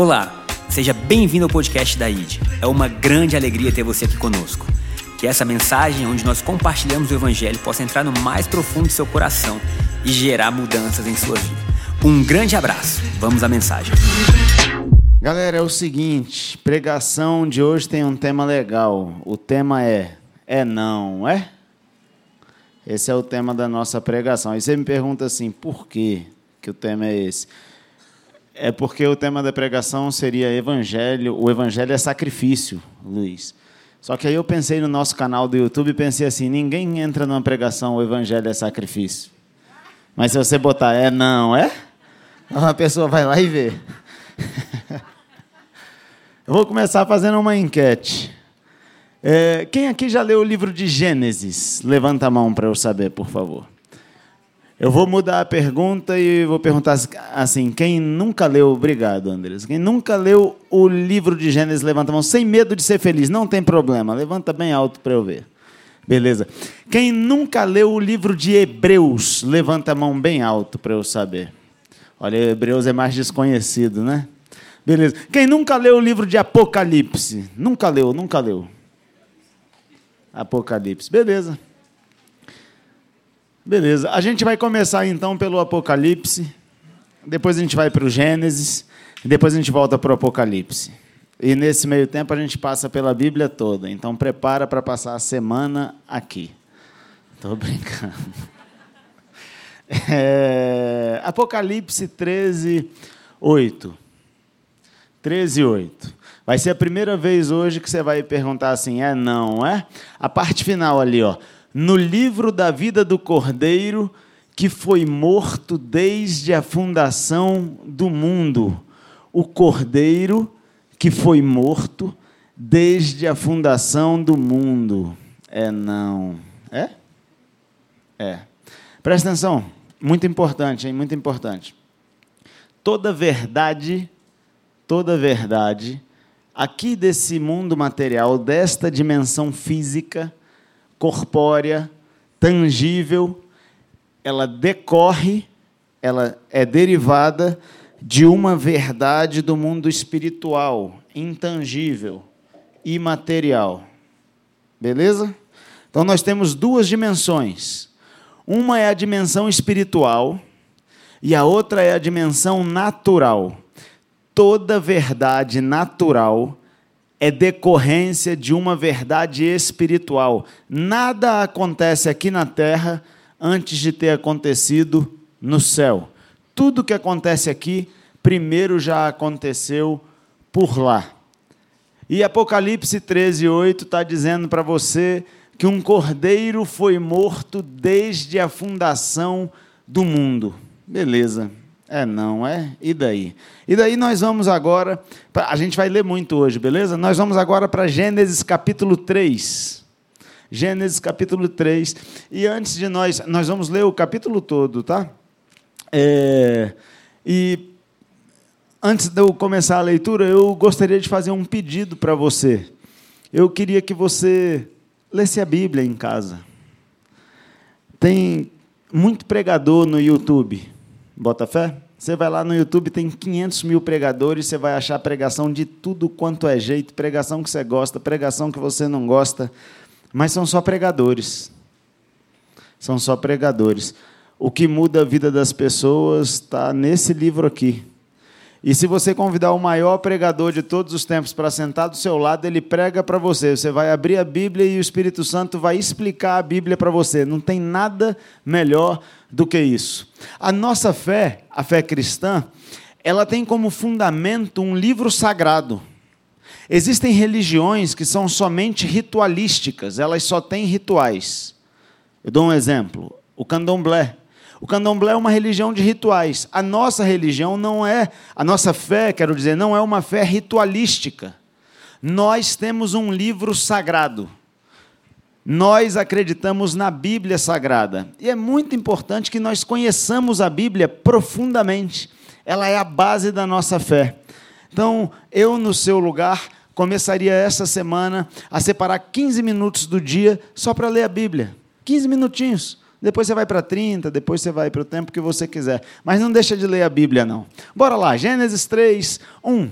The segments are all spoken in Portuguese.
Olá, seja bem-vindo ao podcast da ID. É uma grande alegria ter você aqui conosco. Que essa mensagem, onde nós compartilhamos o Evangelho, possa entrar no mais profundo do seu coração e gerar mudanças em sua vida. Um grande abraço. Vamos à mensagem. Galera, é o seguinte: pregação de hoje tem um tema legal. O tema é É não, é? Esse é o tema da nossa pregação. E você me pergunta assim: por quê que o tema é esse? É porque o tema da pregação seria evangelho, o evangelho é sacrifício, Luiz. Só que aí eu pensei no nosso canal do YouTube e pensei assim, ninguém entra numa pregação, o evangelho é sacrifício. Mas se você botar é não, é? A pessoa vai lá e vê. eu vou começar fazendo uma enquete. É, quem aqui já leu o livro de Gênesis? Levanta a mão para eu saber, por favor. Eu vou mudar a pergunta e vou perguntar assim: quem nunca leu, obrigado, Andres. Quem nunca leu o livro de Gênesis, levanta a mão, sem medo de ser feliz, não tem problema, levanta bem alto para eu ver. Beleza. Quem nunca leu o livro de Hebreus, levanta a mão bem alto para eu saber. Olha, Hebreus é mais desconhecido, né? Beleza. Quem nunca leu o livro de Apocalipse? Nunca leu, nunca leu. Apocalipse. Beleza. Beleza. A gente vai começar então pelo Apocalipse, depois a gente vai para o Gênesis, depois a gente volta para o Apocalipse. E nesse meio tempo a gente passa pela Bíblia toda. Então prepara para passar a semana aqui. Estou brincando. É... Apocalipse 13, 8. 13, 8. Vai ser a primeira vez hoje que você vai perguntar assim, é não, é? A parte final ali, ó no livro da vida do Cordeiro que foi morto desde a fundação do mundo. O Cordeiro que foi morto desde a fundação do mundo. É não. É? É. Presta atenção, muito importante, hein? Muito importante. Toda verdade, toda verdade, aqui desse mundo material, desta dimensão física, corpórea, tangível, ela decorre, ela é derivada de uma verdade do mundo espiritual, intangível, imaterial. Beleza? Então nós temos duas dimensões. Uma é a dimensão espiritual e a outra é a dimensão natural. Toda verdade natural é decorrência de uma verdade espiritual. Nada acontece aqui na terra antes de ter acontecido no céu. Tudo que acontece aqui, primeiro já aconteceu por lá. E Apocalipse 13, 8 está dizendo para você que um cordeiro foi morto desde a fundação do mundo. Beleza. É, não, é? E daí? E daí nós vamos agora, a gente vai ler muito hoje, beleza? Nós vamos agora para Gênesis capítulo 3. Gênesis capítulo 3. E antes de nós, nós vamos ler o capítulo todo, tá? É, e antes de eu começar a leitura, eu gostaria de fazer um pedido para você. Eu queria que você lesse a Bíblia em casa. Tem muito pregador no YouTube Bota fé? Você vai lá no YouTube, tem 500 mil pregadores, você vai achar pregação de tudo quanto é jeito, pregação que você gosta, pregação que você não gosta, mas são só pregadores. São só pregadores. O que muda a vida das pessoas está nesse livro aqui. E se você convidar o maior pregador de todos os tempos para sentar do seu lado, ele prega para você. Você vai abrir a Bíblia e o Espírito Santo vai explicar a Bíblia para você. Não tem nada melhor do que isso. A nossa fé, a fé cristã, ela tem como fundamento um livro sagrado. Existem religiões que são somente ritualísticas, elas só têm rituais. Eu dou um exemplo: o candomblé. O candomblé é uma religião de rituais. A nossa religião não é, a nossa fé, quero dizer, não é uma fé ritualística. Nós temos um livro sagrado. Nós acreditamos na Bíblia Sagrada. E é muito importante que nós conheçamos a Bíblia profundamente. Ela é a base da nossa fé. Então, eu, no seu lugar, começaria essa semana a separar 15 minutos do dia só para ler a Bíblia. 15 minutinhos. Depois você vai para 30, depois você vai para o tempo que você quiser. Mas não deixa de ler a Bíblia, não. Bora lá, Gênesis 3, 1.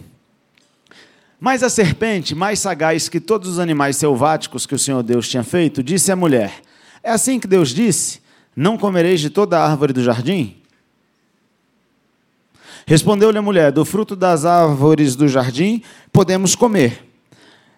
Mas a serpente, mais sagaz que todos os animais selváticos que o Senhor Deus tinha feito, disse à mulher: É assim que Deus disse: Não comereis de toda a árvore do jardim? Respondeu-lhe a mulher: Do fruto das árvores do jardim podemos comer.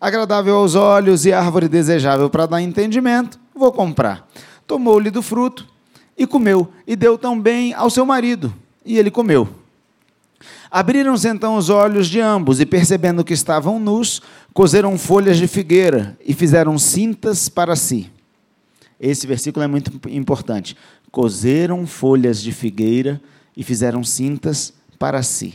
agradável aos olhos e árvore desejável para dar entendimento, vou comprar. Tomou-lhe do fruto e comeu, e deu também ao seu marido, e ele comeu. Abriram-se então os olhos de ambos, e percebendo que estavam nus, coseram folhas de figueira e fizeram cintas para si. Esse versículo é muito importante. Coseram folhas de figueira e fizeram cintas para si.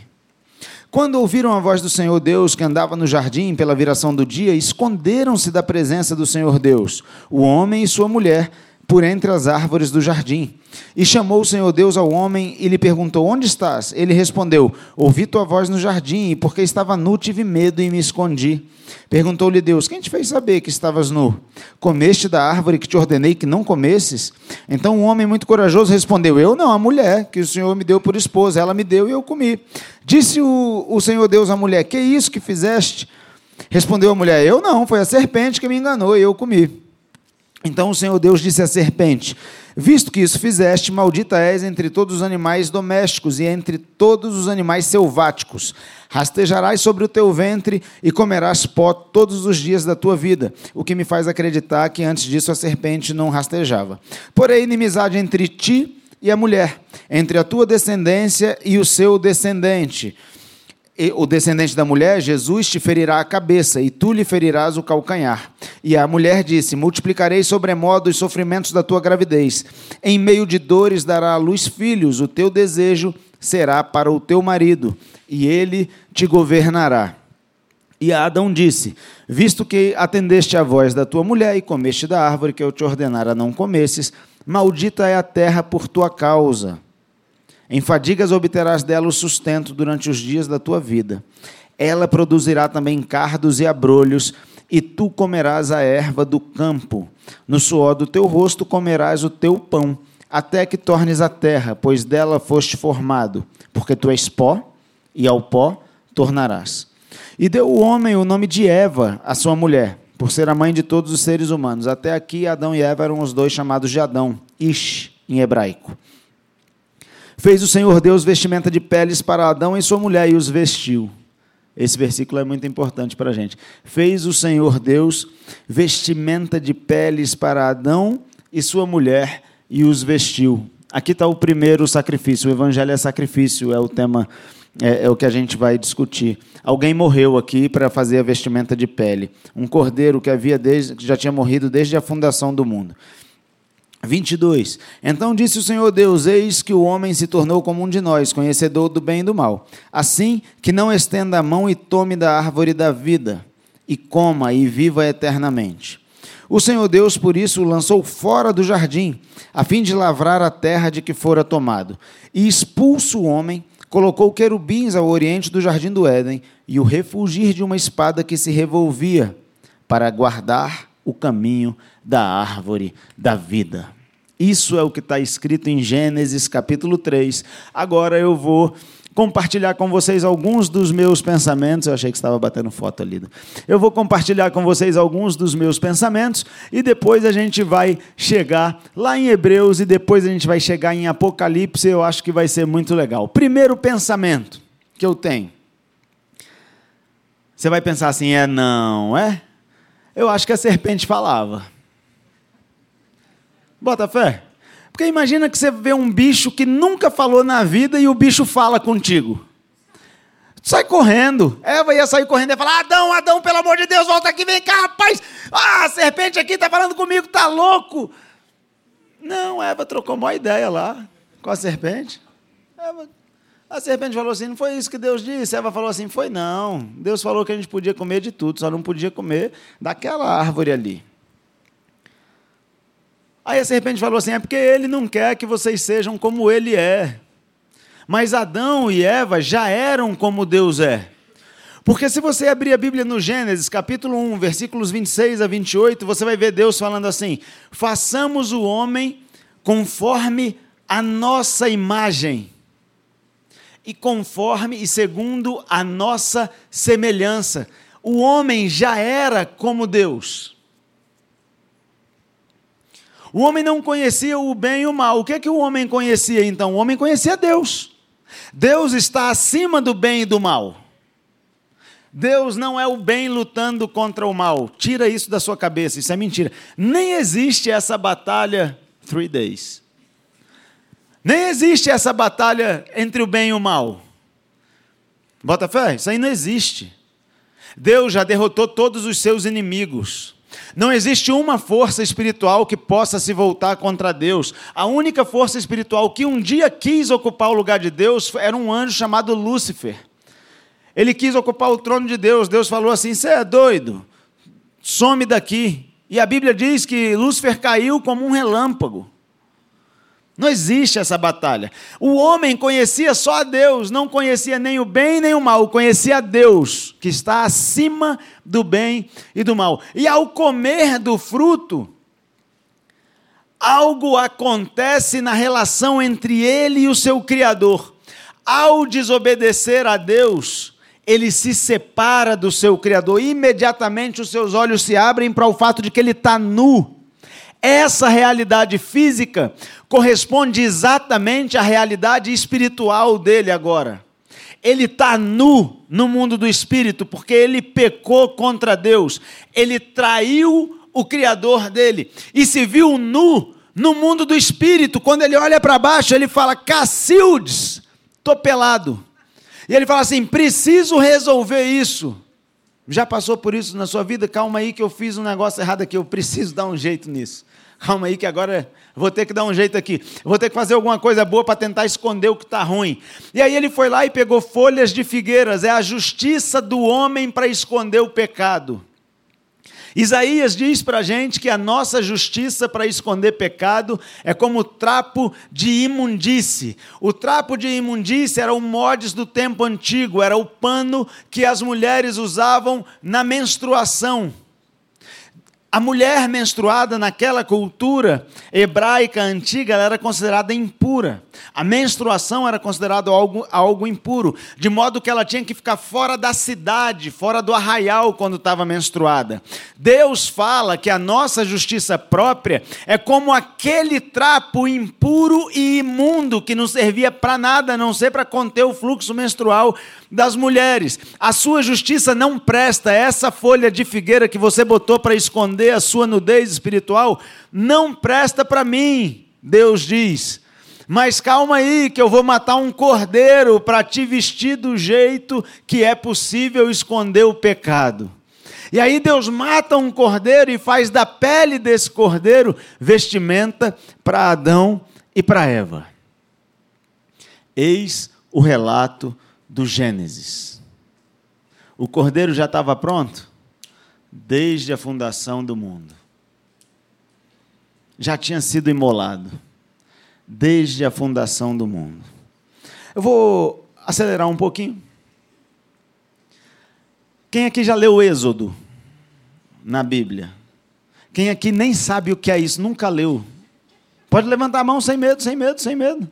Quando ouviram a voz do Senhor Deus que andava no jardim pela viração do dia, esconderam-se da presença do Senhor Deus, o homem e sua mulher, por entre as árvores do jardim. E chamou o Senhor Deus ao homem e lhe perguntou: Onde estás? Ele respondeu: Ouvi tua voz no jardim, e porque estava nu, tive medo e me escondi. Perguntou-lhe Deus: Quem te fez saber que estavas nu? Comeste da árvore que te ordenei que não comesses? Então o um homem muito corajoso respondeu: Eu não, a mulher que o Senhor me deu por esposa, ela me deu e eu comi. Disse o, o Senhor Deus à mulher: Que é isso que fizeste? Respondeu a mulher: Eu não, foi a serpente que me enganou e eu comi. Então o Senhor Deus disse à serpente: Visto que isso fizeste, maldita és entre todos os animais domésticos e entre todos os animais selváticos. Rastejarás sobre o teu ventre e comerás pó todos os dias da tua vida. O que me faz acreditar que antes disso a serpente não rastejava. Porém, inimizade entre ti e a mulher, entre a tua descendência e o seu descendente o descendente da mulher, Jesus, te ferirá a cabeça, e tu lhe ferirás o calcanhar. E a mulher disse: Multiplicarei sobremodo os sofrimentos da tua gravidez. Em meio de dores dará à luz filhos, o teu desejo será para o teu marido, e ele te governará. E Adão disse: Visto que atendeste à voz da tua mulher e comeste da árvore que eu te ordenara não comesses, maldita é a terra por tua causa em fadigas obterás dela o sustento durante os dias da tua vida. Ela produzirá também cardos e abrolhos, e tu comerás a erva do campo. No suor do teu rosto comerás o teu pão, até que tornes a terra, pois dela foste formado, porque tu és pó, e ao pó tornarás. E deu o homem o nome de Eva, a sua mulher, por ser a mãe de todos os seres humanos. Até aqui, Adão e Eva eram os dois chamados de Adão, Ish, em hebraico. Fez o Senhor Deus vestimenta de peles para Adão e sua mulher e os vestiu. Esse versículo é muito importante para a gente. Fez o Senhor Deus vestimenta de peles para Adão e sua mulher e os vestiu. Aqui está o primeiro sacrifício. O evangelho é sacrifício, é o tema, é, é o que a gente vai discutir. Alguém morreu aqui para fazer a vestimenta de pele. Um cordeiro que havia desde, que já tinha morrido desde a fundação do mundo. 22. Então disse o Senhor Deus: Eis que o homem se tornou como um de nós, conhecedor do bem e do mal. Assim que não estenda a mão e tome da árvore da vida, e coma e viva eternamente. O Senhor Deus, por isso, o lançou fora do jardim, a fim de lavrar a terra de que fora tomado. E expulso o homem, colocou querubins ao oriente do jardim do Éden, e o refugir de uma espada que se revolvia, para guardar o caminho da árvore da vida. Isso é o que está escrito em Gênesis capítulo 3. Agora eu vou compartilhar com vocês alguns dos meus pensamentos. Eu achei que estava batendo foto ali. Eu vou compartilhar com vocês alguns dos meus pensamentos e depois a gente vai chegar lá em Hebreus e depois a gente vai chegar em Apocalipse. Eu acho que vai ser muito legal. Primeiro pensamento que eu tenho. Você vai pensar assim: é não, é? Eu acho que a serpente falava. Bota fé. Porque imagina que você vê um bicho que nunca falou na vida e o bicho fala contigo. Sai correndo. Eva ia sair correndo e falar: Adão, Adão, pelo amor de Deus, volta aqui, vem cá, rapaz. Ah, a serpente aqui está falando comigo, tá louco. Não, Eva trocou uma ideia lá com a serpente. Eva, A serpente falou assim: não foi isso que Deus disse. Eva falou assim: foi não. Deus falou que a gente podia comer de tudo, só não podia comer daquela árvore ali. Aí a serpente falou assim: é porque ele não quer que vocês sejam como ele é. Mas Adão e Eva já eram como Deus é. Porque se você abrir a Bíblia no Gênesis, capítulo 1, versículos 26 a 28, você vai ver Deus falando assim: façamos o homem conforme a nossa imagem e conforme e segundo a nossa semelhança. O homem já era como Deus. O homem não conhecia o bem e o mal. O que é que o homem conhecia então? O homem conhecia Deus. Deus está acima do bem e do mal. Deus não é o bem lutando contra o mal. Tira isso da sua cabeça, isso é mentira. Nem existe essa batalha three days. Nem existe essa batalha entre o bem e o mal. Bota fé? Isso aí não existe. Deus já derrotou todos os seus inimigos. Não existe uma força espiritual que possa se voltar contra Deus. A única força espiritual que um dia quis ocupar o lugar de Deus era um anjo chamado Lúcifer. Ele quis ocupar o trono de Deus. Deus falou assim: Você é doido? Some daqui. E a Bíblia diz que Lúcifer caiu como um relâmpago. Não existe essa batalha. O homem conhecia só a Deus, não conhecia nem o bem nem o mal, conhecia a Deus, que está acima do bem e do mal. E ao comer do fruto, algo acontece na relação entre ele e o seu Criador. Ao desobedecer a Deus, ele se separa do seu Criador. Imediatamente os seus olhos se abrem para o fato de que ele está nu essa realidade física corresponde exatamente à realidade espiritual dele agora. Ele está nu no mundo do espírito, porque ele pecou contra Deus, ele traiu o Criador dele e se viu nu no mundo do espírito. Quando ele olha para baixo, ele fala: Cacildes, estou pelado. E ele fala assim: preciso resolver isso. Já passou por isso na sua vida? Calma aí que eu fiz um negócio errado aqui, eu preciso dar um jeito nisso. Calma aí que agora vou ter que dar um jeito aqui. Vou ter que fazer alguma coisa boa para tentar esconder o que está ruim. E aí ele foi lá e pegou folhas de figueiras. É a justiça do homem para esconder o pecado. Isaías diz para a gente que a nossa justiça para esconder pecado é como trapo de imundície. O trapo de imundície era o modes do tempo antigo, era o pano que as mulheres usavam na menstruação. A mulher menstruada naquela cultura hebraica antiga era considerada impura. A menstruação era considerada algo, algo impuro, de modo que ela tinha que ficar fora da cidade, fora do arraial quando estava menstruada. Deus fala que a nossa justiça própria é como aquele trapo impuro e imundo que não servia para nada, a não ser para conter o fluxo menstrual das mulheres. A sua justiça não presta, essa folha de figueira que você botou para esconder a sua nudez espiritual, não presta para mim, Deus diz. Mas calma aí, que eu vou matar um cordeiro para te vestir do jeito que é possível esconder o pecado. E aí Deus mata um cordeiro e faz da pele desse cordeiro vestimenta para Adão e para Eva. Eis o relato do Gênesis. O cordeiro já estava pronto desde a fundação do mundo. Já tinha sido imolado desde a fundação do mundo. Eu vou acelerar um pouquinho. Quem aqui já leu o Êxodo na Bíblia? Quem aqui nem sabe o que é isso, nunca leu? Pode levantar a mão sem medo, sem medo, sem medo.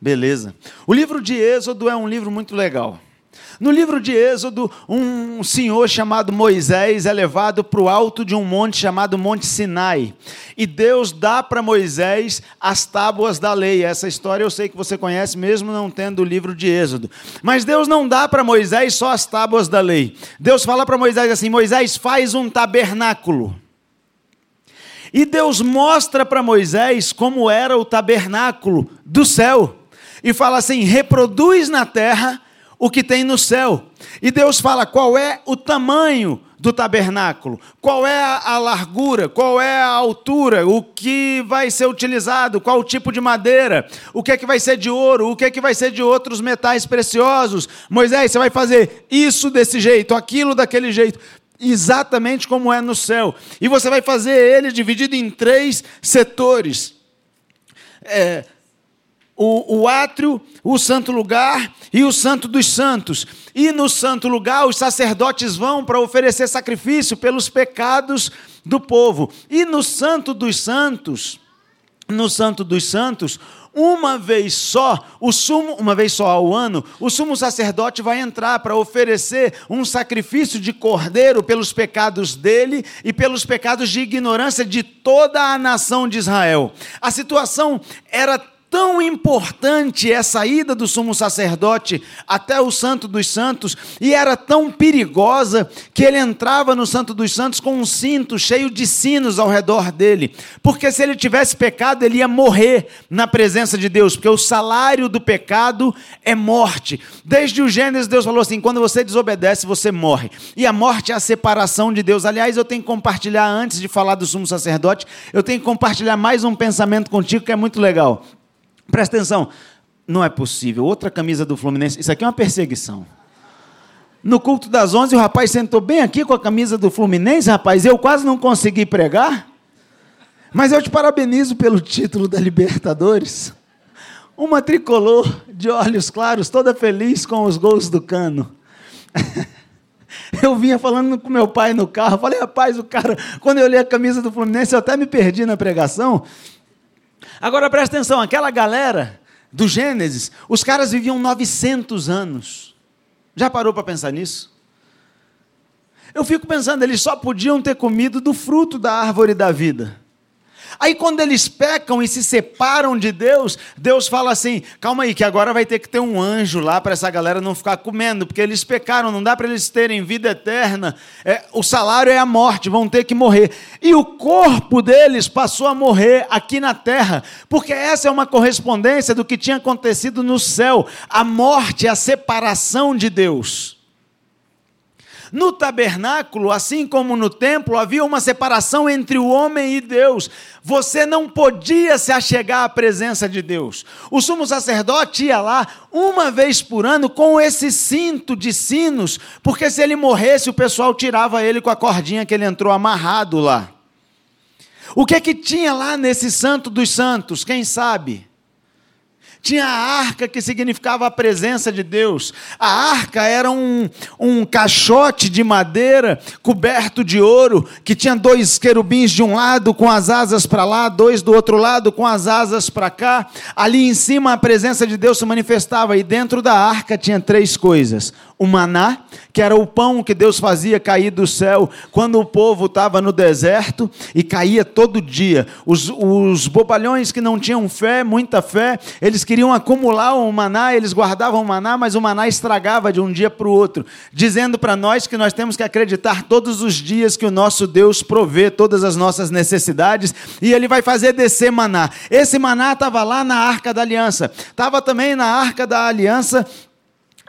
Beleza. O livro de Êxodo é um livro muito legal. No livro de Êxodo, um senhor chamado Moisés é levado para o alto de um monte chamado Monte Sinai. E Deus dá para Moisés as tábuas da lei. Essa história eu sei que você conhece, mesmo não tendo o livro de Êxodo. Mas Deus não dá para Moisés só as tábuas da lei. Deus fala para Moisés assim: Moisés, faz um tabernáculo. E Deus mostra para Moisés como era o tabernáculo do céu e fala assim: reproduz na terra o que tem no céu. E Deus fala qual é o tamanho do tabernáculo? Qual é a largura? Qual é a altura? O que vai ser utilizado? Qual o tipo de madeira? O que é que vai ser de ouro? O que é que vai ser de outros metais preciosos? Moisés, você vai fazer isso desse jeito, aquilo daquele jeito. Exatamente como é no céu. E você vai fazer ele dividido em três setores. É, o, o átrio, o santo lugar e o santo dos santos. E no santo lugar, os sacerdotes vão para oferecer sacrifício pelos pecados do povo. E no santo dos santos, no santo dos santos, uma vez só, o sumo, uma vez só ao ano, o sumo sacerdote vai entrar para oferecer um sacrifício de cordeiro pelos pecados dele e pelos pecados de ignorância de toda a nação de Israel. A situação era tão importante essa ida do sumo sacerdote até o Santo dos Santos, e era tão perigosa que ele entrava no Santo dos Santos com um cinto cheio de sinos ao redor dele, porque se ele tivesse pecado, ele ia morrer na presença de Deus, porque o salário do pecado é morte. Desde o Gênesis, Deus falou assim: quando você desobedece, você morre, e a morte é a separação de Deus. Aliás, eu tenho que compartilhar, antes de falar do sumo sacerdote, eu tenho que compartilhar mais um pensamento contigo que é muito legal. Presta atenção, não é possível. Outra camisa do Fluminense, isso aqui é uma perseguição. No culto das 11, o rapaz sentou bem aqui com a camisa do Fluminense, rapaz, eu quase não consegui pregar. Mas eu te parabenizo pelo título da Libertadores. Uma tricolor de olhos claros, toda feliz com os gols do cano. Eu vinha falando com meu pai no carro, falei, rapaz, o cara, quando eu olhei a camisa do Fluminense, eu até me perdi na pregação, Agora presta atenção, aquela galera do Gênesis, os caras viviam 900 anos. Já parou para pensar nisso? Eu fico pensando, eles só podiam ter comido do fruto da árvore da vida. Aí quando eles pecam e se separam de Deus, Deus fala assim: calma aí, que agora vai ter que ter um anjo lá para essa galera não ficar comendo, porque eles pecaram, não dá para eles terem vida eterna. É, o salário é a morte, vão ter que morrer. E o corpo deles passou a morrer aqui na terra, porque essa é uma correspondência do que tinha acontecido no céu. A morte, a separação de Deus. No tabernáculo, assim como no templo, havia uma separação entre o homem e Deus. Você não podia se achegar à presença de Deus. O sumo sacerdote ia lá uma vez por ano com esse cinto de sinos, porque se ele morresse, o pessoal tirava ele com a cordinha que ele entrou amarrado lá. O que é que tinha lá nesse santo dos santos? Quem sabe? Tinha a arca que significava a presença de Deus. A arca era um, um caixote de madeira coberto de ouro, que tinha dois querubins de um lado com as asas para lá, dois do outro lado com as asas para cá. Ali em cima a presença de Deus se manifestava, e dentro da arca tinha três coisas: o maná, que era o pão que Deus fazia cair do céu quando o povo estava no deserto e caía todo dia. Os, os bobalhões que não tinham fé, muita fé, eles queriam acumular o maná, eles guardavam o maná, mas o maná estragava de um dia para o outro, dizendo para nós que nós temos que acreditar todos os dias que o nosso Deus provê todas as nossas necessidades e ele vai fazer descer maná. Esse maná estava lá na arca da aliança, estava também na arca da aliança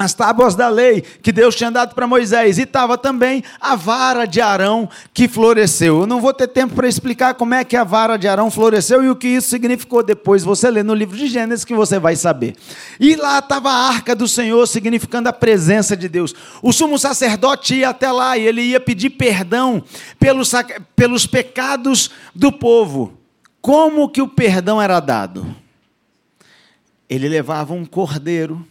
as tábuas da lei que Deus tinha dado para Moisés, e estava também a vara de Arão que floresceu. Eu não vou ter tempo para explicar como é que a vara de Arão floresceu e o que isso significou depois. Você lê no livro de Gênesis que você vai saber. E lá estava a arca do Senhor, significando a presença de Deus. O sumo sacerdote ia até lá e ele ia pedir perdão pelos, pelos pecados do povo. Como que o perdão era dado? Ele levava um cordeiro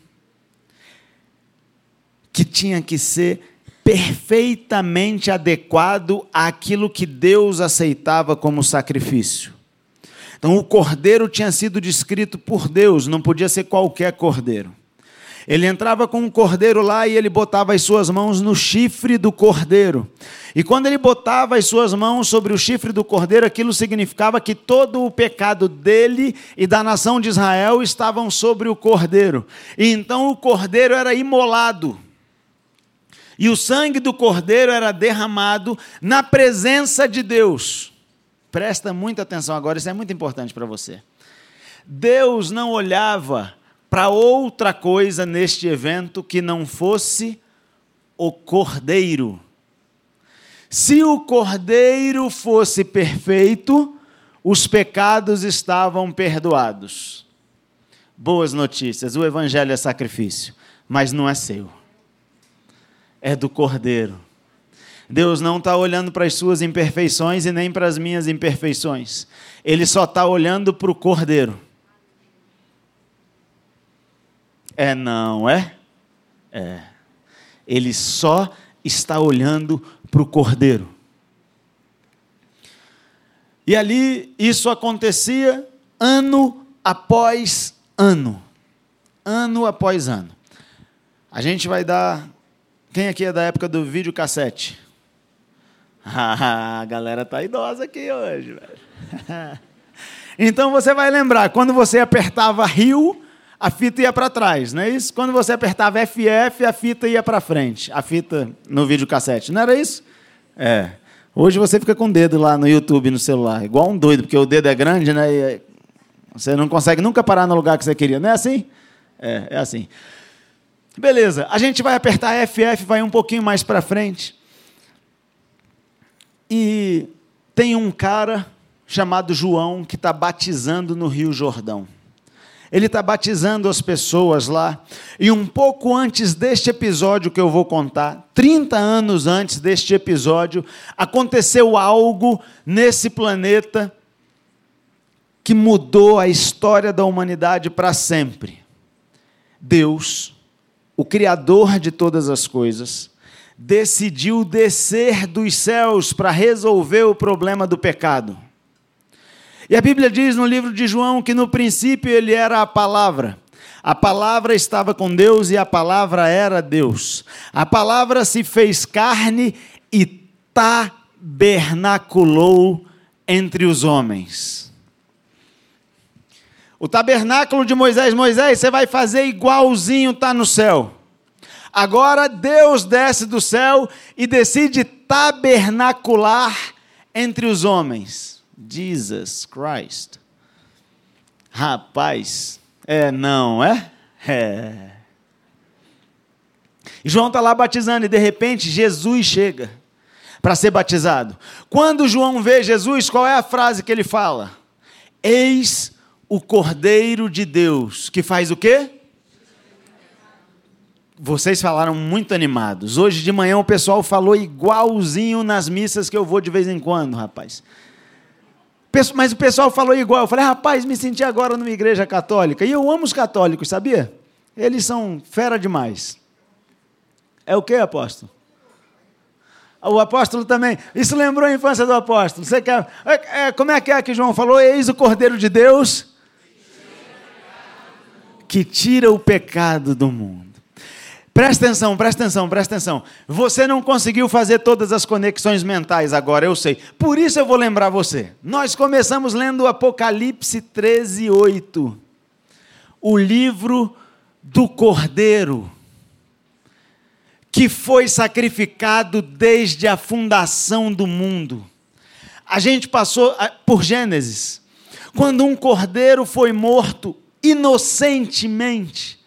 que tinha que ser perfeitamente adequado àquilo que Deus aceitava como sacrifício. Então, o cordeiro tinha sido descrito por Deus, não podia ser qualquer cordeiro. Ele entrava com um cordeiro lá e ele botava as suas mãos no chifre do cordeiro. E quando ele botava as suas mãos sobre o chifre do cordeiro, aquilo significava que todo o pecado dele e da nação de Israel estavam sobre o cordeiro. E então o cordeiro era imolado e o sangue do cordeiro era derramado na presença de Deus. Presta muita atenção agora, isso é muito importante para você. Deus não olhava para outra coisa neste evento que não fosse o cordeiro. Se o cordeiro fosse perfeito, os pecados estavam perdoados. Boas notícias, o evangelho é sacrifício, mas não é seu. É do cordeiro. Deus não está olhando para as suas imperfeições e nem para as minhas imperfeições. Ele só está olhando para o cordeiro. É, não é? É. Ele só está olhando para o cordeiro. E ali isso acontecia ano após ano. Ano após ano. A gente vai dar. Quem aqui é da época do videocassete? Ah, a galera tá idosa aqui hoje, velho. Então você vai lembrar, quando você apertava Rio, a fita ia para trás, não é isso? Quando você apertava FF, a fita ia para frente, a fita no videocassete, não era isso? É. Hoje você fica com o dedo lá no YouTube, no celular, igual um doido, porque o dedo é grande, né? E você não consegue nunca parar no lugar que você queria, não é assim? É, é assim. Beleza, a gente vai apertar FF, vai um pouquinho mais para frente. E tem um cara chamado João que está batizando no Rio Jordão. Ele está batizando as pessoas lá. E um pouco antes deste episódio que eu vou contar, 30 anos antes deste episódio, aconteceu algo nesse planeta que mudou a história da humanidade para sempre. Deus, o Criador de todas as coisas, decidiu descer dos céus para resolver o problema do pecado. E a Bíblia diz no livro de João que no princípio ele era a palavra. A palavra estava com Deus e a palavra era Deus. A palavra se fez carne e tabernaculou entre os homens. O tabernáculo de Moisés, Moisés, você vai fazer igualzinho está no céu. Agora Deus desce do céu e decide tabernacular entre os homens. Jesus Christ. Rapaz, é não, é? É. João está lá batizando e de repente Jesus chega para ser batizado. Quando João vê Jesus, qual é a frase que ele fala? Eis o Cordeiro de Deus, que faz o quê? Vocês falaram muito animados. Hoje de manhã o pessoal falou igualzinho nas missas que eu vou de vez em quando, rapaz. Mas o pessoal falou igual. Eu falei, rapaz, me senti agora numa igreja católica. E eu amo os católicos, sabia? Eles são fera demais. É o que, apóstolo? O apóstolo também. Isso lembrou a infância do apóstolo. Você quer. É, é, como é que é que João falou? Eis o Cordeiro de Deus que tira o pecado do mundo. Presta atenção, presta atenção, presta atenção. Você não conseguiu fazer todas as conexões mentais agora, eu sei. Por isso eu vou lembrar você. Nós começamos lendo Apocalipse 13, 8. O livro do Cordeiro, que foi sacrificado desde a fundação do mundo. A gente passou por Gênesis, quando um cordeiro foi morto inocentemente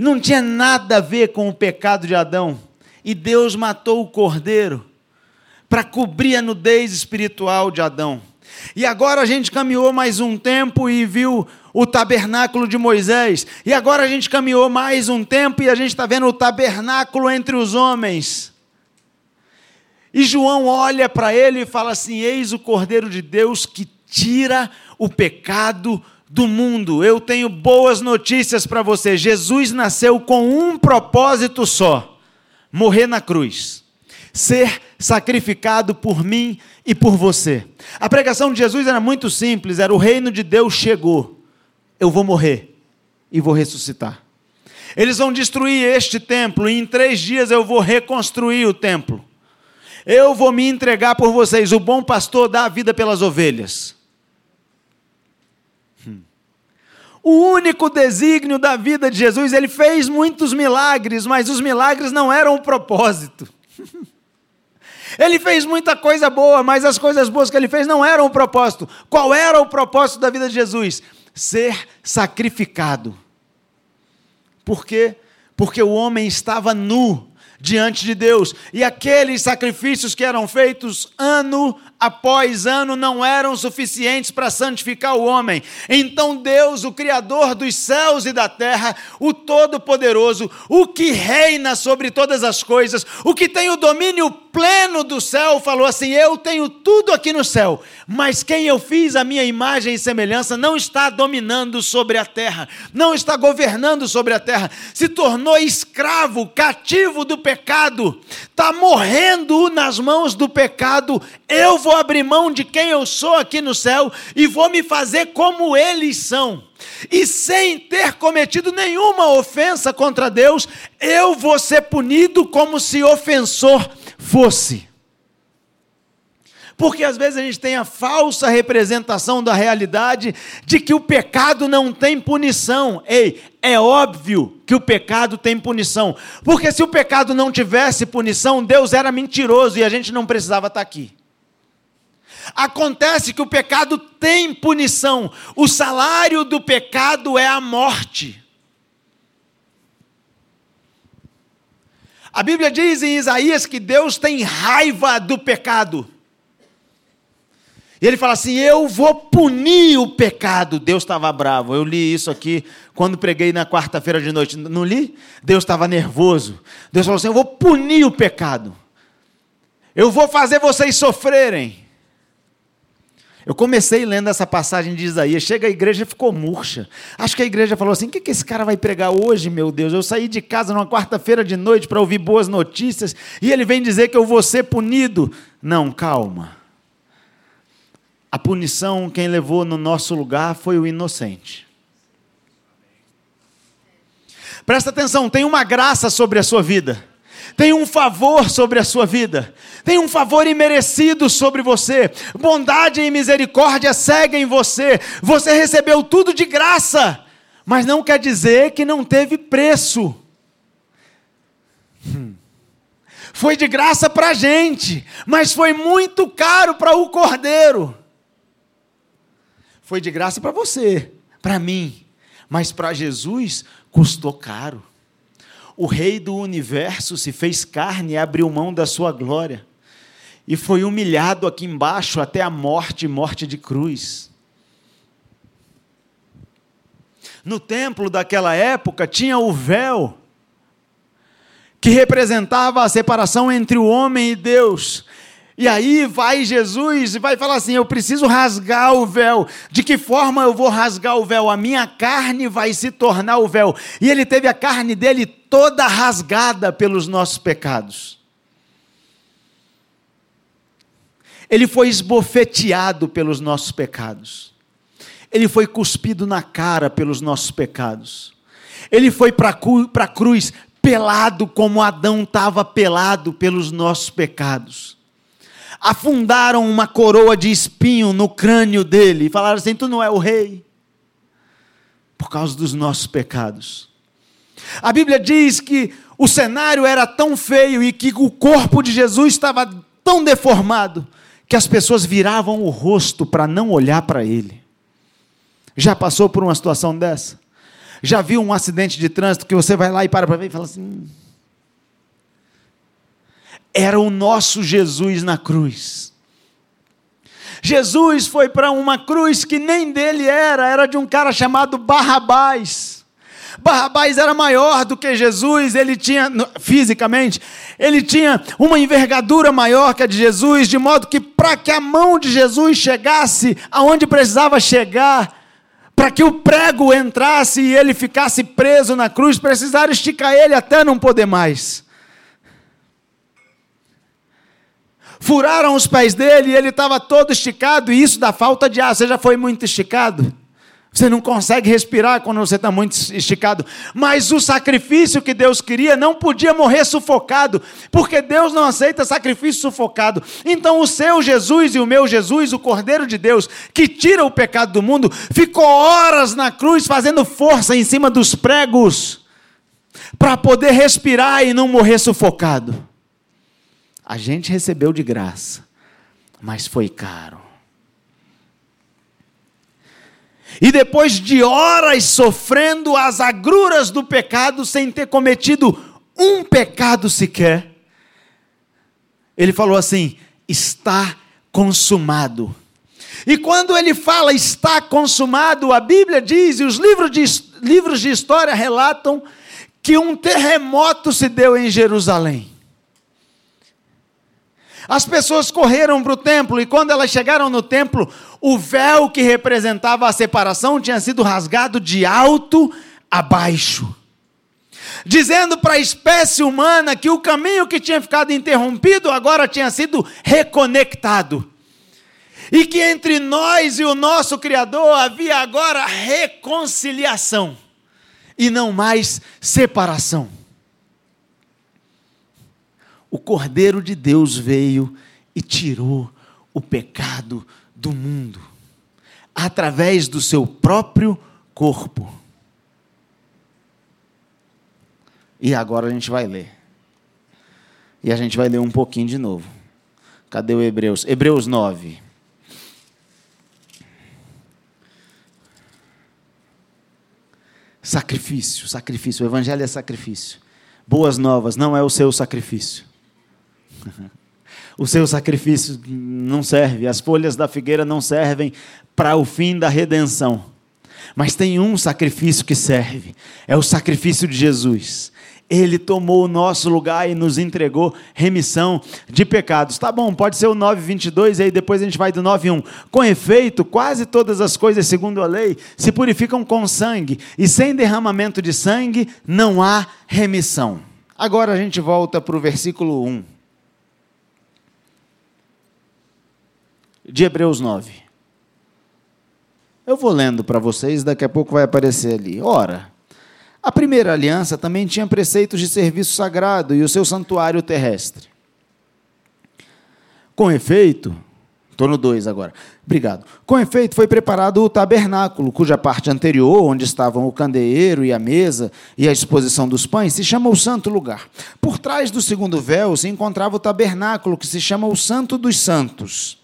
não tinha nada a ver com o pecado de Adão. E Deus matou o cordeiro para cobrir a nudez espiritual de Adão. E agora a gente caminhou mais um tempo e viu o tabernáculo de Moisés. E agora a gente caminhou mais um tempo e a gente está vendo o tabernáculo entre os homens. E João olha para ele e fala assim: Eis o Cordeiro de Deus que tira o pecado do mundo. Eu tenho boas notícias para você. Jesus nasceu com um propósito só: morrer na cruz, ser sacrificado por mim e por você. A pregação de Jesus era muito simples: era o reino de Deus chegou. Eu vou morrer e vou ressuscitar. Eles vão destruir este templo e em três dias eu vou reconstruir o templo. Eu vou me entregar por vocês. O bom pastor dá a vida pelas ovelhas. O único desígnio da vida de Jesus, ele fez muitos milagres, mas os milagres não eram o propósito. ele fez muita coisa boa, mas as coisas boas que ele fez não eram o propósito. Qual era o propósito da vida de Jesus? Ser sacrificado. Por quê? Porque o homem estava nu diante de Deus. E aqueles sacrifícios que eram feitos ano após ano não eram suficientes para santificar o homem. Então Deus, o Criador dos céus e da terra, o Todo-Poderoso, o que reina sobre todas as coisas, o que tem o domínio pleno do céu, falou assim: Eu tenho tudo aqui no céu, mas quem eu fiz a minha imagem e semelhança não está dominando sobre a terra, não está governando sobre a terra, se tornou escravo, cativo do pecado, está morrendo nas mãos do pecado. Eu vou vou abrir mão de quem eu sou aqui no céu e vou me fazer como eles são. E sem ter cometido nenhuma ofensa contra Deus, eu vou ser punido como se ofensor fosse. Porque às vezes a gente tem a falsa representação da realidade de que o pecado não tem punição. Ei, é óbvio que o pecado tem punição. Porque se o pecado não tivesse punição, Deus era mentiroso e a gente não precisava estar aqui. Acontece que o pecado tem punição. O salário do pecado é a morte. A Bíblia diz em Isaías que Deus tem raiva do pecado. E ele fala assim: Eu vou punir o pecado. Deus estava bravo. Eu li isso aqui quando preguei na quarta-feira de noite. Não li? Deus estava nervoso. Deus falou assim: Eu vou punir o pecado. Eu vou fazer vocês sofrerem. Eu comecei lendo essa passagem de Isaías, chega a igreja e ficou murcha. Acho que a igreja falou assim: o que, que esse cara vai pregar hoje, meu Deus? Eu saí de casa numa quarta-feira de noite para ouvir boas notícias e ele vem dizer que eu vou ser punido. Não, calma. A punição, quem levou no nosso lugar foi o inocente. Presta atenção, tem uma graça sobre a sua vida tem um favor sobre a sua vida, tem um favor imerecido sobre você, bondade e misericórdia seguem você, você recebeu tudo de graça, mas não quer dizer que não teve preço. Hum. Foi de graça para a gente, mas foi muito caro para o cordeiro. Foi de graça para você, para mim, mas para Jesus custou caro o Rei do universo se fez carne e abriu mão da sua glória. E foi humilhado aqui embaixo até a morte morte de cruz. No templo daquela época tinha o véu, que representava a separação entre o homem e Deus. E aí vai Jesus e vai falar assim: Eu preciso rasgar o véu. De que forma eu vou rasgar o véu? A minha carne vai se tornar o véu. E ele teve a carne dele toda rasgada pelos nossos pecados. Ele foi esbofeteado pelos nossos pecados. Ele foi cuspido na cara pelos nossos pecados. Ele foi para a cruz pelado como Adão estava pelado pelos nossos pecados. Afundaram uma coroa de espinho no crânio dele e falaram assim: Tu não é o rei. Por causa dos nossos pecados. A Bíblia diz que o cenário era tão feio e que o corpo de Jesus estava tão deformado que as pessoas viravam o rosto para não olhar para ele. Já passou por uma situação dessa? Já viu um acidente de trânsito que você vai lá e para para ver e fala assim: era o nosso Jesus na cruz. Jesus foi para uma cruz que nem dele era, era de um cara chamado Barrabás. Barrabás era maior do que Jesus, ele tinha, fisicamente, ele tinha uma envergadura maior que a de Jesus, de modo que para que a mão de Jesus chegasse aonde precisava chegar, para que o prego entrasse e ele ficasse preso na cruz, precisaram esticar ele até não poder mais. Furaram os pés dele e ele estava todo esticado, e isso dá falta de ar. Você já foi muito esticado? Você não consegue respirar quando você está muito esticado. Mas o sacrifício que Deus queria não podia morrer sufocado, porque Deus não aceita sacrifício sufocado. Então o seu Jesus e o meu Jesus, o Cordeiro de Deus, que tira o pecado do mundo, ficou horas na cruz fazendo força em cima dos pregos, para poder respirar e não morrer sufocado. A gente recebeu de graça, mas foi caro. E depois de horas sofrendo as agruras do pecado sem ter cometido um pecado sequer, ele falou assim: está consumado. E quando ele fala está consumado, a Bíblia diz, e os livros de, livros de história relatam, que um terremoto se deu em Jerusalém. As pessoas correram para o templo e quando elas chegaram no templo, o véu que representava a separação tinha sido rasgado de alto a baixo. Dizendo para a espécie humana que o caminho que tinha ficado interrompido agora tinha sido reconectado. E que entre nós e o nosso Criador havia agora reconciliação e não mais separação o Cordeiro de Deus veio e tirou o pecado do mundo, através do seu próprio corpo. E agora a gente vai ler. E a gente vai ler um pouquinho de novo. Cadê o Hebreus? Hebreus 9. Sacrifício, sacrifício. O Evangelho é sacrifício. Boas novas, não é o seu sacrifício. O seu sacrifício não serve, as folhas da figueira não servem para o fim da redenção. Mas tem um sacrifício que serve, é o sacrifício de Jesus. Ele tomou o nosso lugar e nos entregou remissão de pecados. Tá bom, pode ser o 9:22 e aí depois a gente vai do 9:1. Com efeito, quase todas as coisas segundo a lei se purificam com sangue, e sem derramamento de sangue não há remissão. Agora a gente volta para o versículo 1. De Hebreus 9. Eu vou lendo para vocês, daqui a pouco vai aparecer ali. Ora, a primeira aliança também tinha preceitos de serviço sagrado e o seu santuário terrestre. Com efeito, estou no 2 agora, obrigado. Com efeito, foi preparado o tabernáculo, cuja parte anterior, onde estavam o candeeiro e a mesa e a exposição dos pães, se chama o Santo Lugar. Por trás do segundo véu se encontrava o tabernáculo, que se chama o Santo dos Santos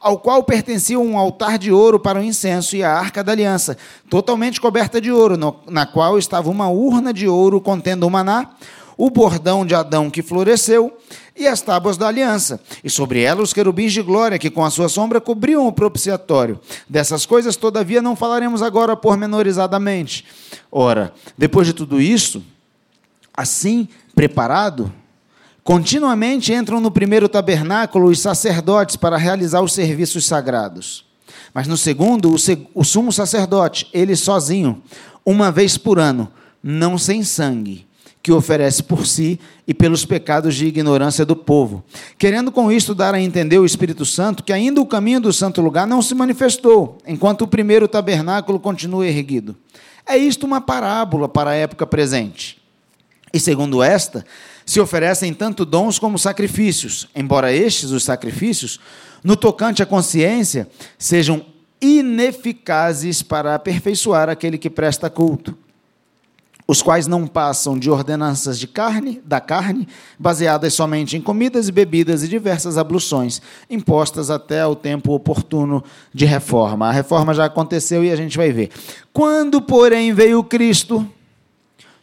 ao qual pertencia um altar de ouro para o incenso e a arca da aliança, totalmente coberta de ouro, no, na qual estava uma urna de ouro contendo o maná, o bordão de Adão que floresceu e as tábuas da aliança, e sobre ela os querubins de glória que com a sua sombra cobriam o propiciatório. Dessas coisas, todavia, não falaremos agora pormenorizadamente. Ora, depois de tudo isso, assim preparado, Continuamente entram no primeiro tabernáculo os sacerdotes para realizar os serviços sagrados. Mas no segundo, o sumo sacerdote, ele sozinho, uma vez por ano, não sem sangue, que oferece por si e pelos pecados de ignorância do povo, querendo com isto dar a entender o Espírito Santo que ainda o caminho do santo lugar não se manifestou, enquanto o primeiro tabernáculo continua erguido. É isto uma parábola para a época presente. E segundo esta, se oferecem tanto dons como sacrifícios, embora estes, os sacrifícios, no tocante à consciência, sejam ineficazes para aperfeiçoar aquele que presta culto, os quais não passam de ordenanças de carne, da carne, baseadas somente em comidas e bebidas e diversas abluções, impostas até o tempo oportuno de reforma. A reforma já aconteceu e a gente vai ver. Quando, porém, veio Cristo,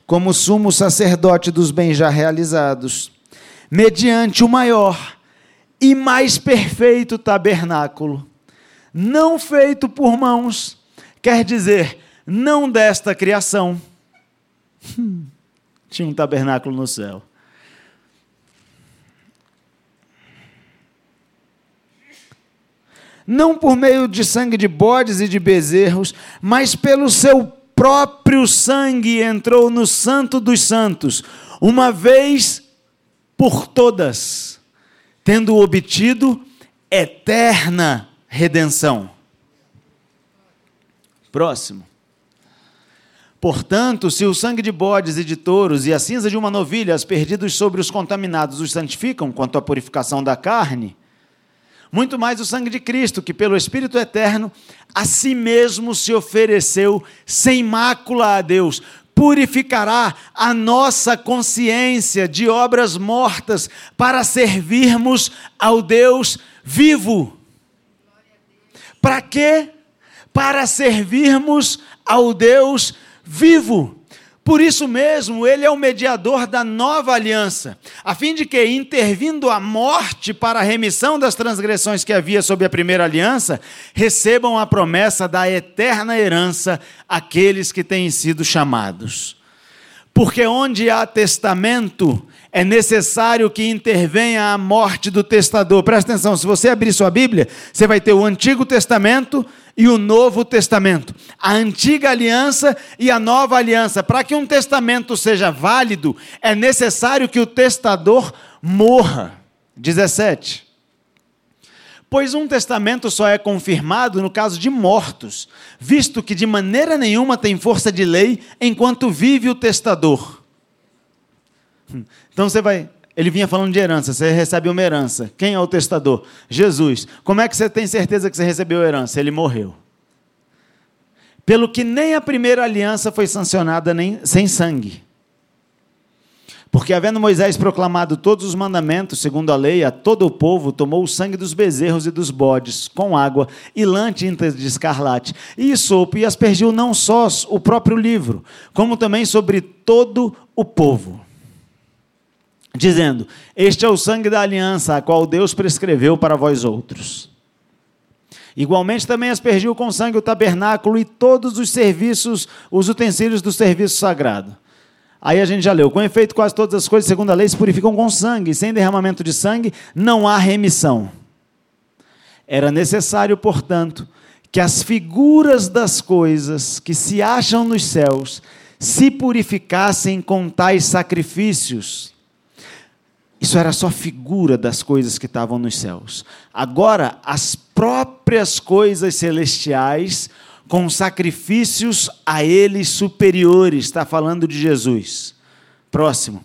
como sumo sacerdote dos bens já realizados, mediante o maior e mais perfeito tabernáculo, não feito por mãos, quer dizer, não desta criação. Hum, tinha um tabernáculo no céu. Não por meio de sangue de bodes e de bezerros, mas pelo seu próprio sangue entrou no Santo dos Santos, uma vez por todas, tendo obtido eterna redenção. Próximo. Portanto, se o sangue de bodes e de touros e a cinza de uma novilha, as perdidos sobre os contaminados, os santificam quanto à purificação da carne, muito mais o sangue de Cristo, que pelo Espírito eterno a si mesmo se ofereceu sem mácula a Deus, purificará a nossa consciência de obras mortas para servirmos ao Deus vivo. Para quê? Para servirmos ao Deus vivo Por isso mesmo, ele é o mediador da nova aliança, a fim de que, intervindo a morte para a remissão das transgressões que havia sob a primeira aliança, recebam a promessa da eterna herança aqueles que têm sido chamados. Porque onde há testamento, é necessário que intervenha a morte do testador. Presta atenção, se você abrir sua Bíblia, você vai ter o Antigo Testamento e o Novo Testamento. A antiga aliança e a nova aliança. Para que um testamento seja válido, é necessário que o testador morra. 17. Pois um testamento só é confirmado no caso de mortos, visto que de maneira nenhuma tem força de lei enquanto vive o testador. Então você vai. Ele vinha falando de herança, você recebe uma herança. Quem é o testador? Jesus. Como é que você tem certeza que você recebeu a herança? Ele morreu. Pelo que nem a primeira aliança foi sancionada nem, sem sangue. Porque, havendo Moisés proclamado todos os mandamentos, segundo a lei, a todo o povo, tomou o sangue dos bezerros e dos bodes, com água, e lã tinta de escarlate, e sopo, e aspergiu não só o próprio livro, como também sobre todo o povo dizendo: Este é o sangue da aliança, a qual Deus prescreveu para vós outros. Igualmente também aspergiu com sangue o tabernáculo e todos os serviços, os utensílios do serviço sagrado. Aí a gente já leu: com efeito, quase todas as coisas, segundo a lei, se purificam com sangue, e sem derramamento de sangue não há remissão. Era necessário, portanto, que as figuras das coisas que se acham nos céus se purificassem com tais sacrifícios isso era só figura das coisas que estavam nos céus. Agora, as próprias coisas celestiais, com sacrifícios a eles superiores, está falando de Jesus. Próximo.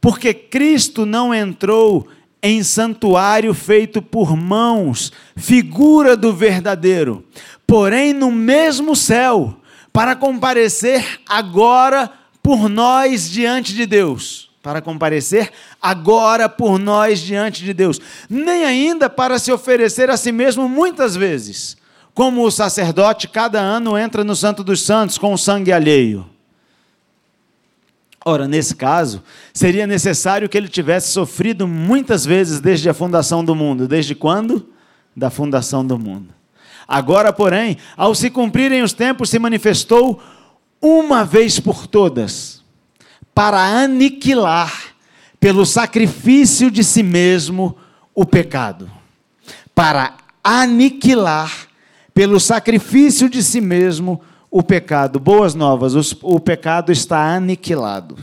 Porque Cristo não entrou em santuário feito por mãos, figura do verdadeiro, porém no mesmo céu, para comparecer agora por nós diante de Deus para comparecer agora por nós diante de Deus, nem ainda para se oferecer a si mesmo muitas vezes, como o sacerdote cada ano entra no Santo dos Santos com o sangue alheio. Ora, nesse caso, seria necessário que ele tivesse sofrido muitas vezes desde a fundação do mundo. Desde quando? Da fundação do mundo. Agora, porém, ao se cumprirem os tempos, se manifestou uma vez por todas para aniquilar, pelo sacrifício de si mesmo, o pecado. Para aniquilar, pelo sacrifício de si mesmo, o pecado. Boas novas, o pecado está aniquilado.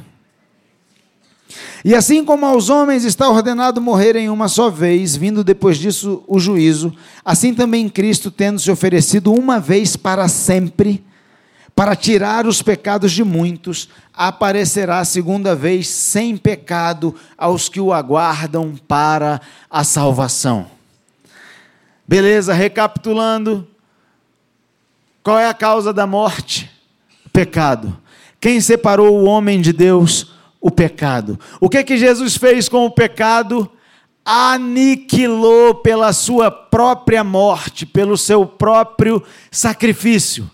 E assim como aos homens está ordenado morrerem uma só vez, vindo depois disso o juízo, assim também Cristo, tendo se oferecido uma vez para sempre, para tirar os pecados de muitos, aparecerá segunda vez sem pecado aos que o aguardam para a salvação. Beleza, recapitulando. Qual é a causa da morte? Pecado. Quem separou o homem de Deus? O pecado. O que que Jesus fez com o pecado? Aniquilou pela sua própria morte, pelo seu próprio sacrifício.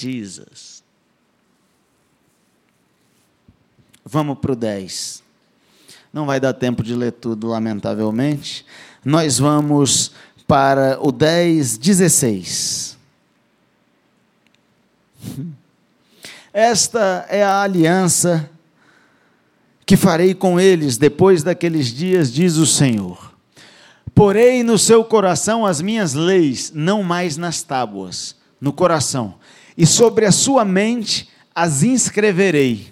Jesus. Vamos para o 10. Não vai dar tempo de ler tudo, lamentavelmente. Nós vamos para o 10, 16. Esta é a aliança que farei com eles depois daqueles dias, diz o Senhor. Porei no seu coração as minhas leis, não mais nas tábuas, no coração e sobre a sua mente as inscreverei.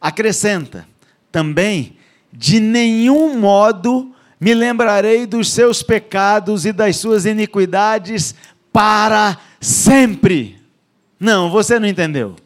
Acrescenta, também, de nenhum modo me lembrarei dos seus pecados e das suas iniquidades para sempre. Não, você não entendeu.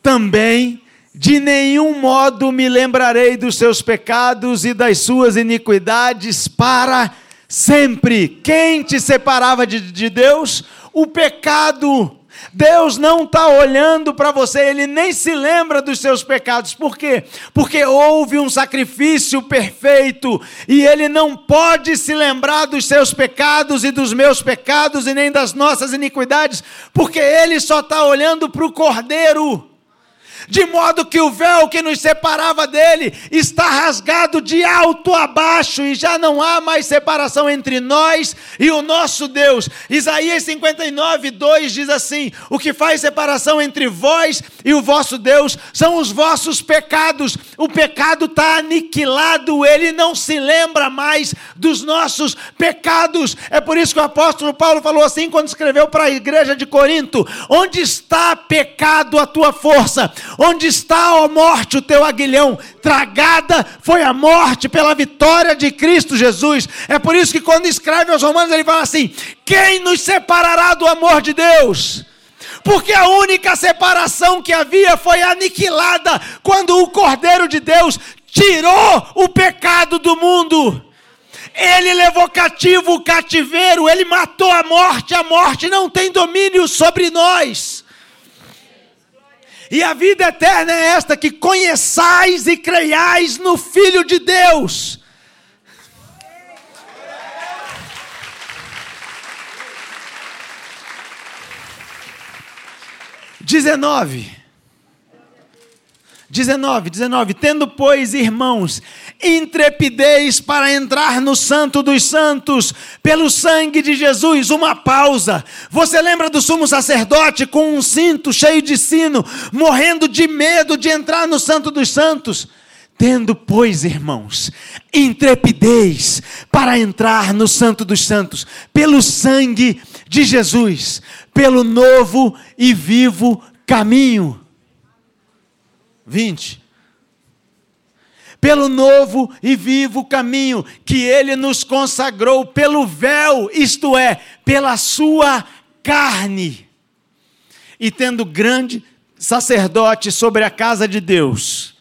Também, de nenhum modo me lembrarei dos seus pecados e das suas iniquidades para sempre. Quem te separava de, de Deus? O pecado. Deus não está olhando para você, Ele nem se lembra dos seus pecados. Por quê? Porque houve um sacrifício perfeito e Ele não pode se lembrar dos seus pecados e dos meus pecados e nem das nossas iniquidades, porque Ele só está olhando para o Cordeiro de modo que o véu que nos separava dele está rasgado de alto a baixo e já não há mais separação entre nós e o nosso Deus. Isaías 59, 2 diz assim: O que faz separação entre vós e o vosso Deus são os vossos pecados. O pecado está aniquilado, ele não se lembra mais dos nossos pecados. É por isso que o apóstolo Paulo falou assim quando escreveu para a igreja de Corinto: Onde está pecado a tua força? Onde está, ó morte, o teu aguilhão? Tragada foi a morte pela vitória de Cristo Jesus. É por isso que quando escreve aos Romanos, ele fala assim: Quem nos separará do amor de Deus? Porque a única separação que havia foi aniquilada quando o Cordeiro de Deus tirou o pecado do mundo. Ele levou cativo o cativeiro, ele matou a morte, a morte não tem domínio sobre nós. E a vida eterna é esta: que conheçais e creiais no Filho de Deus. Dezenove. 19, 19. Tendo, pois, irmãos, intrepidez para entrar no Santo dos Santos, pelo sangue de Jesus, uma pausa. Você lembra do sumo sacerdote com um cinto cheio de sino, morrendo de medo de entrar no Santo dos Santos? Tendo, pois, irmãos, intrepidez para entrar no Santo dos Santos, pelo sangue de Jesus, pelo novo e vivo caminho 20. Pelo novo e vivo caminho que ele nos consagrou, pelo véu, isto é, pela sua carne. E tendo grande sacerdote sobre a casa de Deus,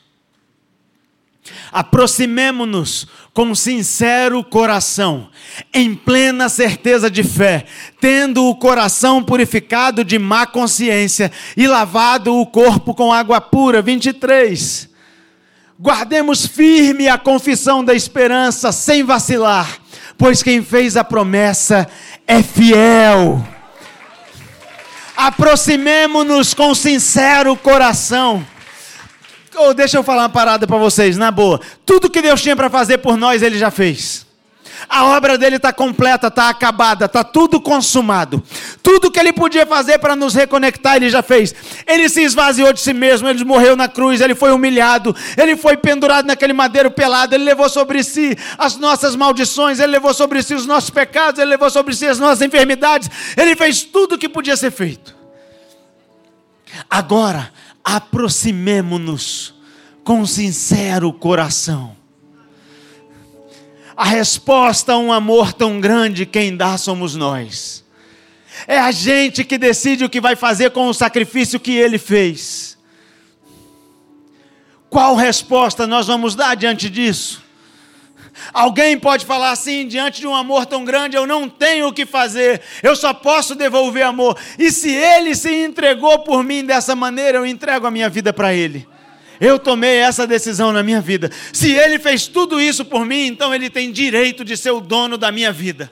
aproximemo-nos com sincero coração, em plena certeza de fé, tendo o coração purificado de má consciência e lavado o corpo com água pura. 23. Guardemos firme a confissão da esperança, sem vacilar, pois quem fez a promessa é fiel. Aproximemo-nos com sincero coração Oh, deixa eu falar uma parada para vocês, na boa. Tudo que Deus tinha para fazer por nós, Ele já fez. A obra dele está completa, está acabada, está tudo consumado. Tudo que ele podia fazer para nos reconectar, ele já fez. Ele se esvaziou de si mesmo, ele morreu na cruz, ele foi humilhado, ele foi pendurado naquele madeiro pelado, ele levou sobre si as nossas maldições, ele levou sobre si os nossos pecados, ele levou sobre si as nossas enfermidades, ele fez tudo o que podia ser feito. Agora, aproximemo-nos com sincero coração. A resposta a um amor tão grande, quem dá somos nós. É a gente que decide o que vai fazer com o sacrifício que ele fez. Qual resposta nós vamos dar diante disso? Alguém pode falar assim, diante de um amor tão grande, eu não tenho o que fazer, eu só posso devolver amor. E se ele se entregou por mim dessa maneira, eu entrego a minha vida para ele. Eu tomei essa decisão na minha vida. Se ele fez tudo isso por mim, então ele tem direito de ser o dono da minha vida.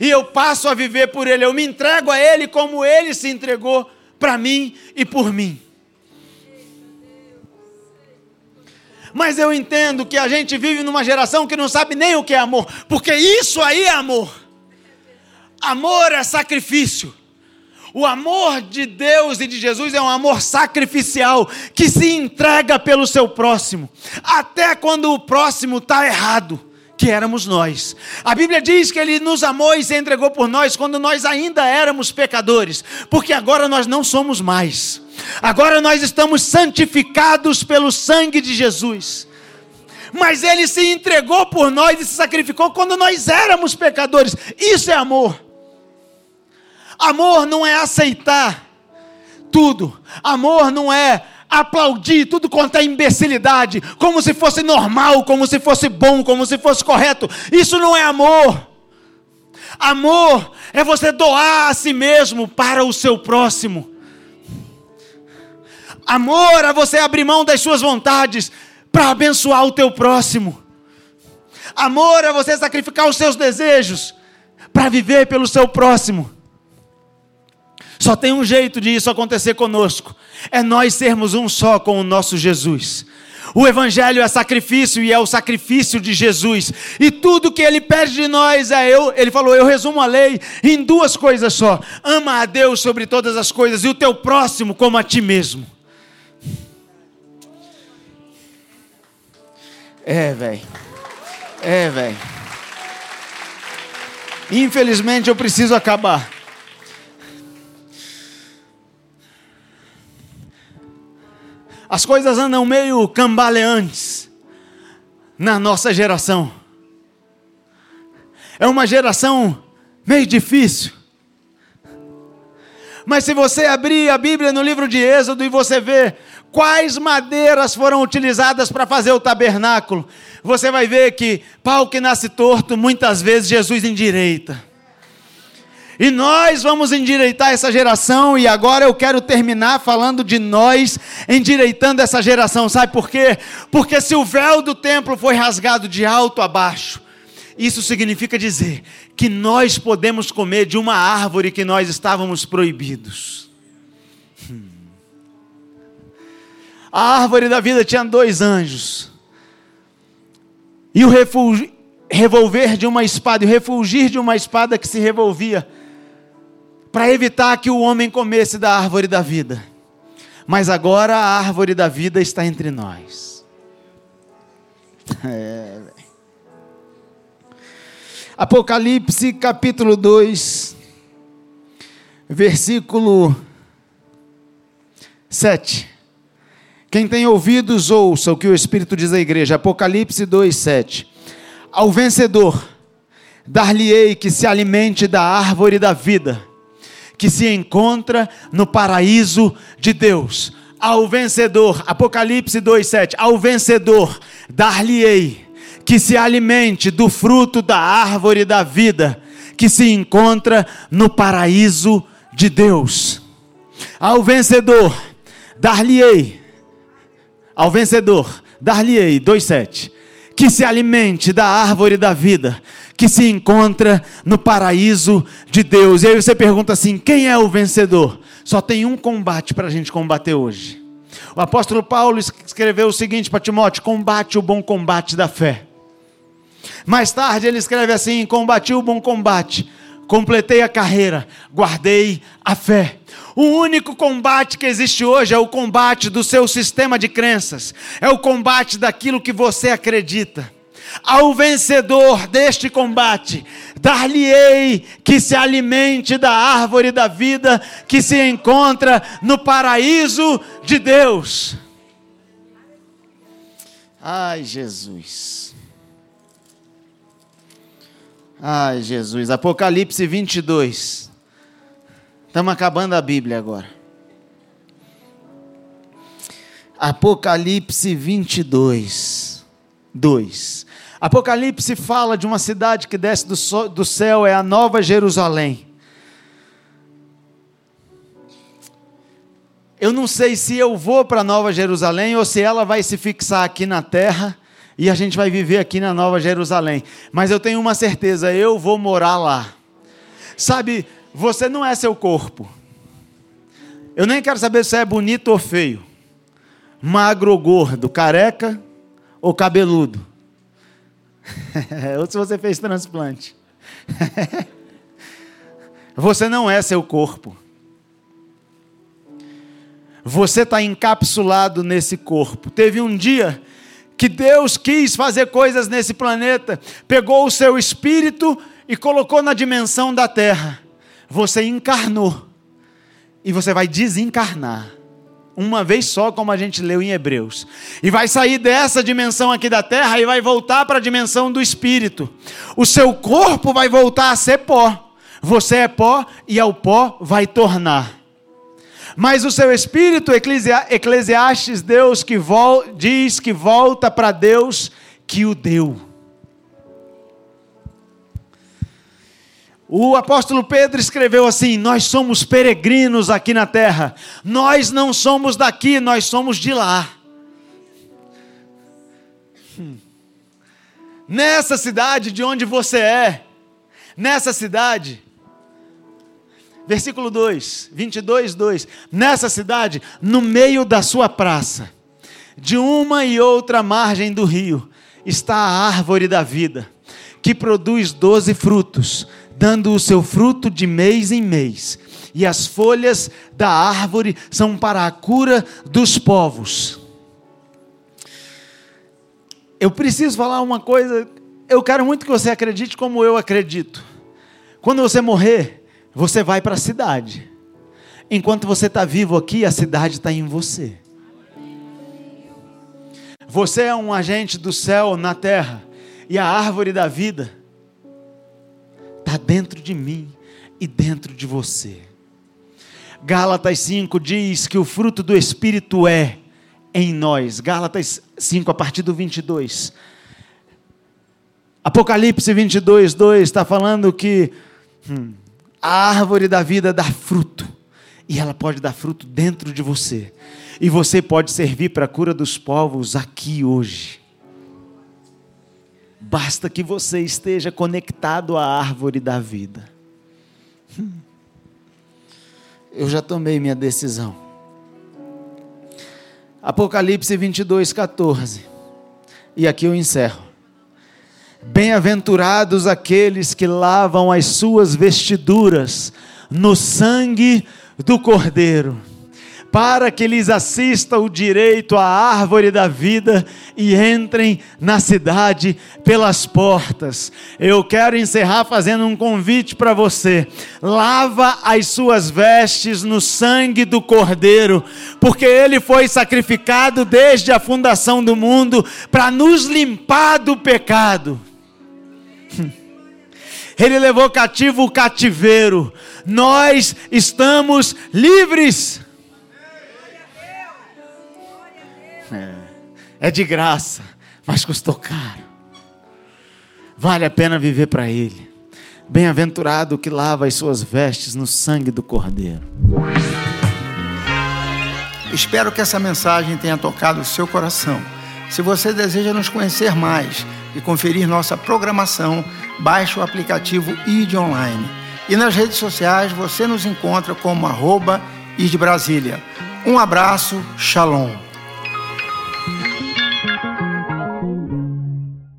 E eu passo a viver por ele, eu me entrego a ele como ele se entregou para mim e por mim. mas eu entendo que a gente vive numa geração que não sabe nem o que é amor, porque isso aí é amor. Amor é sacrifício. O amor de Deus e de Jesus é um amor sacrificial que se entrega pelo seu próximo, até quando o próximo está errado, que éramos nós. A Bíblia diz que Ele nos amou e se entregou por nós quando nós ainda éramos pecadores, porque agora nós não somos mais. Agora nós estamos santificados pelo sangue de Jesus. Mas ele se entregou por nós e se sacrificou quando nós éramos pecadores. Isso é amor. Amor não é aceitar tudo. Amor não é aplaudir tudo quanto é imbecilidade, como se fosse normal, como se fosse bom, como se fosse correto. Isso não é amor. Amor é você doar a si mesmo para o seu próximo. Amor é você abrir mão das suas vontades para abençoar o teu próximo. Amor é você sacrificar os seus desejos para viver pelo seu próximo. Só tem um jeito de isso acontecer conosco: é nós sermos um só com o nosso Jesus. O Evangelho é sacrifício e é o sacrifício de Jesus. E tudo que ele pede de nós é eu. Ele falou: Eu resumo a lei em duas coisas só: ama a Deus sobre todas as coisas e o teu próximo como a ti mesmo. É, velho. É, velho. Infelizmente eu preciso acabar. As coisas andam meio cambaleantes na nossa geração. É uma geração meio difícil. Mas se você abrir a Bíblia no livro de Êxodo e você ver quais madeiras foram utilizadas para fazer o tabernáculo, você vai ver que pau que nasce torto, muitas vezes Jesus endireita. E nós vamos endireitar essa geração, e agora eu quero terminar falando de nós endireitando essa geração, sabe por quê? Porque se o véu do templo foi rasgado de alto a baixo, isso significa dizer que nós podemos comer de uma árvore que nós estávamos proibidos. Hum. A árvore da vida tinha dois anjos, e o revolver de uma espada, e o refulgir de uma espada que se revolvia para evitar que o homem comesse da árvore da vida. Mas agora a árvore da vida está entre nós. É, Apocalipse capítulo 2, versículo 7. Quem tem ouvidos, ouça o que o Espírito diz à igreja. Apocalipse 2, 7. Ao vencedor, dar-lhe-ei que se alimente da árvore da vida que se encontra no paraíso de Deus. Ao vencedor, Apocalipse 2:7, ao vencedor dar-lhe-ei que se alimente do fruto da árvore da vida, que se encontra no paraíso de Deus. Ao vencedor dar-lhe-ei ao vencedor dar-lhe-ei 2:7 que se alimente da árvore da vida, que se encontra no paraíso de Deus. E aí você pergunta assim: quem é o vencedor? Só tem um combate para a gente combater hoje. O apóstolo Paulo escreveu o seguinte para Timóteo: combate o bom combate da fé. Mais tarde ele escreve assim: combati o bom combate, completei a carreira, guardei a fé. O único combate que existe hoje é o combate do seu sistema de crenças, é o combate daquilo que você acredita. Ao vencedor deste combate, dar-lhe-ei que se alimente da árvore da vida que se encontra no paraíso de Deus. Ai, Jesus. Ai, Jesus. Apocalipse 22. Estamos acabando a Bíblia agora. Apocalipse 22, 2. Apocalipse fala de uma cidade que desce do, do céu, é a Nova Jerusalém. Eu não sei se eu vou para Nova Jerusalém ou se ela vai se fixar aqui na terra e a gente vai viver aqui na Nova Jerusalém. Mas eu tenho uma certeza, eu vou morar lá. Sabe, você não é seu corpo. Eu nem quero saber se é bonito ou feio, magro ou gordo, careca ou cabeludo. ou se você fez transplante. você não é seu corpo. Você está encapsulado nesse corpo. Teve um dia que Deus quis fazer coisas nesse planeta, pegou o seu espírito e colocou na dimensão da terra você encarnou e você vai desencarnar. Uma vez só, como a gente leu em Hebreus. E vai sair dessa dimensão aqui da terra e vai voltar para a dimensão do espírito. O seu corpo vai voltar a ser pó. Você é pó e ao pó vai tornar. Mas o seu espírito, Eclesiastes, Deus que vol, diz que volta para Deus que o deu. O apóstolo Pedro escreveu assim: Nós somos peregrinos aqui na terra, nós não somos daqui, nós somos de lá. Hum. Nessa cidade de onde você é, nessa cidade, versículo 2, 22, 2: Nessa cidade, no meio da sua praça, de uma e outra margem do rio, está a árvore da vida, que produz doze frutos dando o seu fruto de mês em mês, e as folhas da árvore são para a cura dos povos. Eu preciso falar uma coisa, eu quero muito que você acredite como eu acredito. Quando você morrer, você vai para a cidade. Enquanto você está vivo aqui, a cidade está em você. Você é um agente do céu na terra, e a árvore da vida está dentro de mim e dentro de você. Gálatas 5 diz que o fruto do Espírito é em nós. Gálatas 5, a partir do 22. Apocalipse 22, 2 está falando que hum, a árvore da vida dá fruto. E ela pode dar fruto dentro de você. E você pode servir para a cura dos povos aqui hoje. Basta que você esteja conectado à árvore da vida. Hum. Eu já tomei minha decisão. Apocalipse 22, 14. E aqui eu encerro. Bem-aventurados aqueles que lavam as suas vestiduras no sangue do Cordeiro para que lhes assista o direito à árvore da vida e entrem na cidade pelas portas. Eu quero encerrar fazendo um convite para você. Lava as suas vestes no sangue do Cordeiro, porque ele foi sacrificado desde a fundação do mundo para nos limpar do pecado. Ele levou cativo o cativeiro. Nós estamos livres. É de graça, mas custou caro. Vale a pena viver para Ele. Bem-aventurado que lava as suas vestes no sangue do Cordeiro. Espero que essa mensagem tenha tocado o seu coração. Se você deseja nos conhecer mais e conferir nossa programação, baixe o aplicativo ID Online. E nas redes sociais você nos encontra como arroba Brasília. Um abraço, shalom.